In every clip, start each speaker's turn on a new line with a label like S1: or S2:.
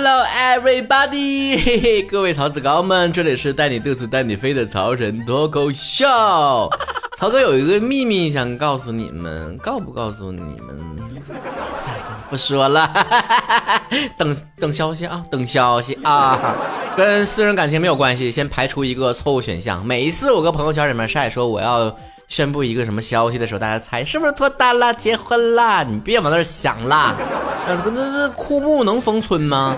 S1: Hello everybody，嘿嘿，各位曹子高们，这里是带你嘚瑟带你飞的曹晨脱口秀。曹哥有一个秘密想告诉你们，告不告诉你们？算了算了，不说了，等等消息啊，等消息啊，跟私人感情没有关系，先排除一个错误选项。每一次我搁朋友圈里面晒说我要。宣布一个什么消息的时候，大家猜是不是脱单了、结婚了？你别往那儿想了。那那那枯木能封村吗？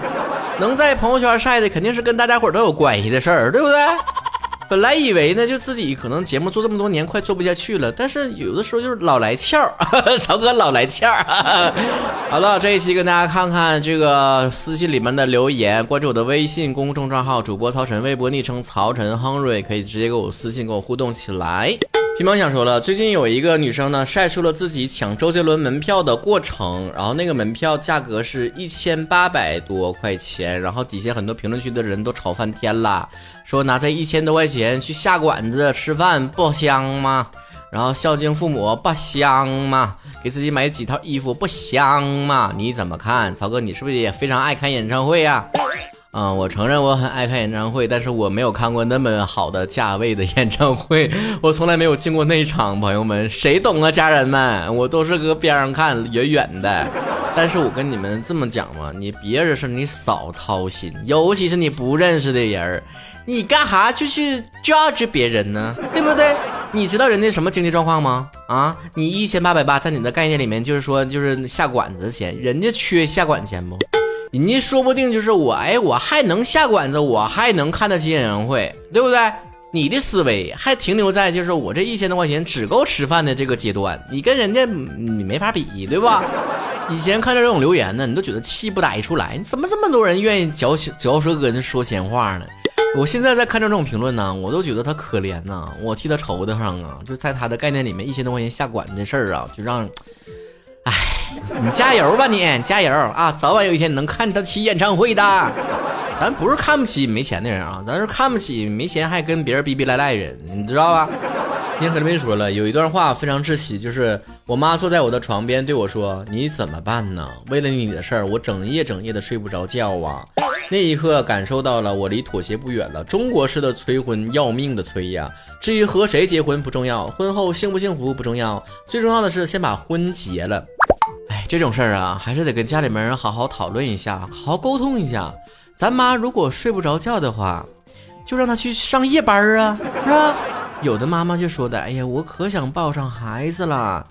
S1: 能在朋友圈晒的，肯定是跟大家伙都有关系的事儿，对不对？本来以为呢，就自己可能节目做这么多年，快做不下去了。但是有的时候就是老来俏儿，曹哥老来俏。好了，这一期跟大家看看这个私信里面的留言，关注我的微信公众账号主播曹晨，微博昵称曹晨亨瑞，可以直接给我私信，跟我互动起来。皮毛想说了，最近有一个女生呢晒出了自己抢周杰伦门票的过程，然后那个门票价格是一千八百多块钱，然后底下很多评论区的人都吵翻天了，说拿这一千多块钱去下馆子吃饭不香吗？然后孝敬父母不香吗？给自己买几套衣服不香吗？你怎么看，曹哥？你是不是也非常爱看演唱会呀？嗯，我承认我很爱看演唱会，但是我没有看过那么好的价位的演唱会，我从来没有进过那场。朋友们，谁懂啊？家人们，我都是搁边上看，远远的。但是我跟你们这么讲嘛，你别人事你少操心，尤其是你不认识的人，你干哈就去 judge 别人呢？对不对？你知道人家什么经济状况吗？啊，你一千八百八，在你的概念里面就是说就是下馆子钱，人家缺下馆钱不？人家说不定就是我，哎，我还能下馆子，我还能看得起演唱会，对不对？你的思维还停留在就是我这一千多块钱只够吃饭的这个阶段，你跟人家你没法比，对吧？以前看到这种留言呢，你都觉得气不打一处来，怎么这么多人愿意嚼嚼舌根说闲话呢？我现在在看到这种评论呢，我都觉得他可怜呐，我替他愁得慌啊，就在他的概念里面，一千多块钱下馆子这事儿啊，就让。你加油吧，你加油啊！早晚有一天你能看得起演唱会的。咱不是看不起没钱的人啊，咱是看不起没钱还跟别人逼逼赖赖人，你知道吧？今天和你们说了，有一段话非常窒息，就是我妈坐在我的床边对我说：“你怎么办呢？为了你的事儿，我整夜整夜的睡不着觉啊！”那一刻感受到了我离妥协不远了。中国式的催婚要命的催呀！至于和谁结婚不重要，婚后幸不幸福不重要，最重要的是先把婚结了。这种事儿啊，还是得跟家里面人好好讨论一下，好好沟通一下。咱妈如果睡不着觉的话，就让她去上夜班啊，是吧？有的妈妈就说的，哎呀，我可想抱上孩子了，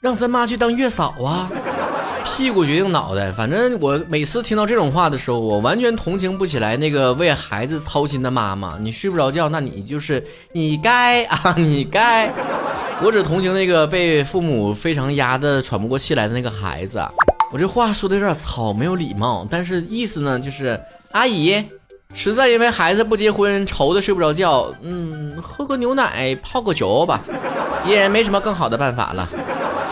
S1: 让咱妈去当月嫂啊。屁股决定脑袋，反正我每次听到这种话的时候，我完全同情不起来那个为孩子操心的妈妈。你睡不着觉，那你就是你该啊，你该。我只同情那个被父母非常压得喘不过气来的那个孩子。我这话说的有点糙，没有礼貌，但是意思呢就是，阿姨实在因为孩子不结婚愁的睡不着觉，嗯，喝个牛奶泡个脚吧，也没什么更好的办法了。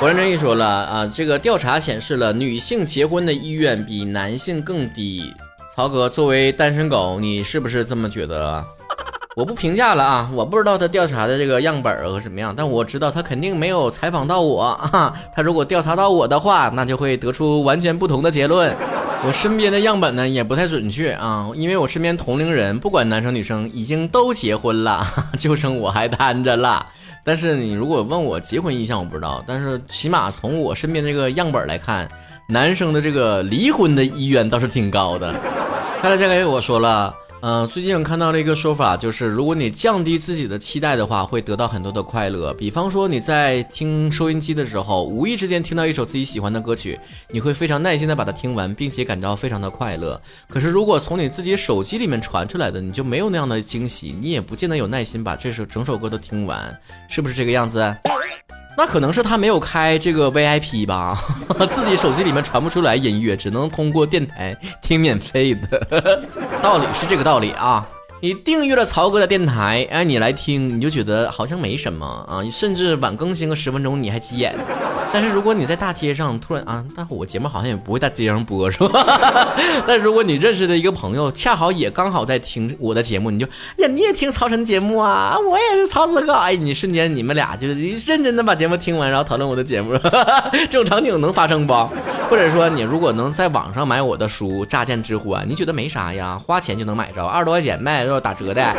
S1: 我认真一说了啊，这个调查显示了女性结婚的意愿比男性更低。曹哥作为单身狗，你是不是这么觉得？我不评价了啊，我不知道他调查的这个样本和什么样，但我知道他肯定没有采访到我啊。他如果调查到我的话，那就会得出完全不同的结论。我身边的样本呢也不太准确啊，因为我身边同龄人不管男生女生已经都结婚了，就剩我还单着了。但是你如果问我结婚意向，我不知道，但是起码从我身边这个样本来看，男生的这个离婚的意愿倒是挺高的。看来这个我说了。嗯，最近我看到了一个说法，就是如果你降低自己的期待的话，会得到很多的快乐。比方说你在听收音机的时候，无意之间听到一首自己喜欢的歌曲，你会非常耐心的把它听完，并且感到非常的快乐。可是如果从你自己手机里面传出来的，你就没有那样的惊喜，你也不见得有耐心把这首整首歌都听完，是不是这个样子？那可能是他没有开这个 VIP 吧，自己手机里面传不出来音乐，只能通过电台听免费的，道理是这个道理啊。你订阅了曹哥的电台，哎，你来听，你就觉得好像没什么啊，甚至晚更新个十分钟你还急眼。但是如果你在大街上突然啊，但我节目好像也不会在街上播，是吧？但如果你认识的一个朋友恰好也刚好在听我的节目，你就呀，你也听曹晨节目啊？我也是曹子哥，哎，你瞬间你们俩就是认真的把节目听完，然后讨论我的节目，这种场景能发生不？或者说你如果能在网上买我的书，乍见之欢，你觉得没啥呀？花钱就能买着，二十多块钱呗，都要打折的。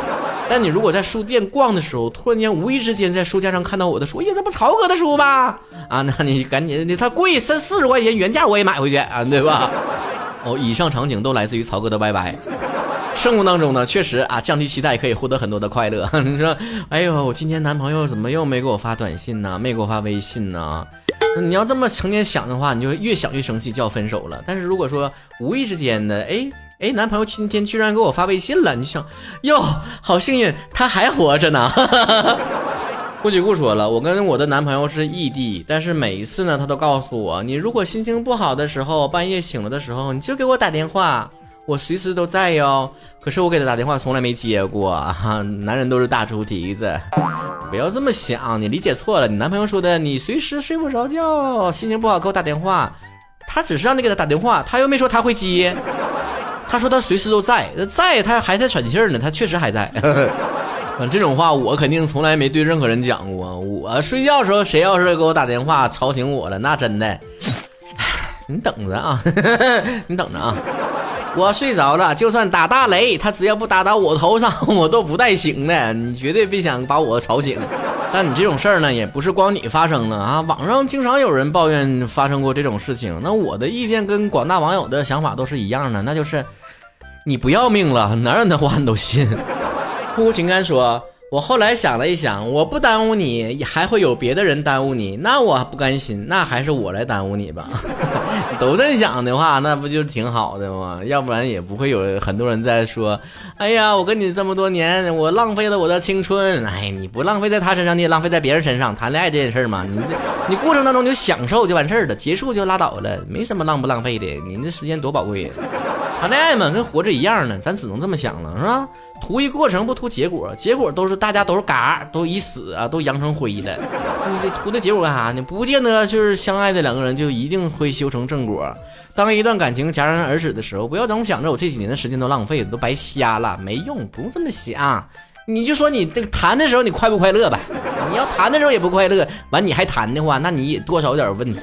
S1: 但你如果在书店逛的时候，突然间无意之间在书架上看到我的书，哎呀，这不曹哥的书吗？啊，那你赶紧，他贵三四十块钱原价我也买回去啊，对吧？哦，以上场景都来自于曹哥的 YY。生活当中呢，确实啊，降低期待可以获得很多的快乐。你说，哎呦，我今天男朋友怎么又没给我发短信呢？没给我发微信呢？你要这么成天想的话，你就越想越生气，就要分手了。但是如果说无意之间的，哎哎，男朋友今天居然给我发微信了，你想，哟，好幸运，他还活着呢。不许不说了，我跟我的男朋友是异地，但是每一次呢，他都告诉我，你如果心情不好的时候，半夜醒了的时候，你就给我打电话，我随时都在哟。可是我给他打电话从来没接过，哈男人都是大猪蹄子，不要这么想，你理解错了。你男朋友说的，你随时睡不着觉，心情不好给我打电话，他只是让你给他打电话，他又没说他会接，他说他随时都在，在他还在喘气儿呢，他确实还在。这种话我肯定从来没对任何人讲过。我睡觉的时候，谁要是给我打电话吵醒我了，那真的，你等着啊，你等着啊。我睡着了，就算打大雷，他只要不打到我头上，我都不带醒的。你绝对别想把我吵醒。但你这种事儿呢，也不是光你发生了啊，网上经常有人抱怨发生过这种事情。那我的意见跟广大网友的想法都是一样的，那就是你不要命了，哪有那话你都信。哭哭情感说。我后来想了一想，我不耽误你，还会有别的人耽误你，那我不甘心，那还是我来耽误你吧。都这么想的话，那不就挺好的吗？要不然也不会有很多人在说，哎呀，我跟你这么多年，我浪费了我的青春。哎，你不浪费在他身上，你也浪费在别人身上。谈恋爱这件事嘛，你这你过程当中就享受就完事儿了，结束就拉倒了，没什么浪不浪费的。你那时间多宝贵。谈恋爱嘛，跟活着一样呢，咱只能这么想了，是吧？图一过程不图结果，结果都是大家都是嘎，都已死啊，都扬成灰了。你图那结果干啥呢？不见得就是相爱的两个人就一定会修成正果。当一段感情戛然而止的时候，不要总想着我这几年的时间都浪费了，都白瞎了，没用，不用这么想。你就说你这个谈的时候你快不快乐吧？你要谈的时候也不快乐，完你还谈的话，那你也多少有点问题。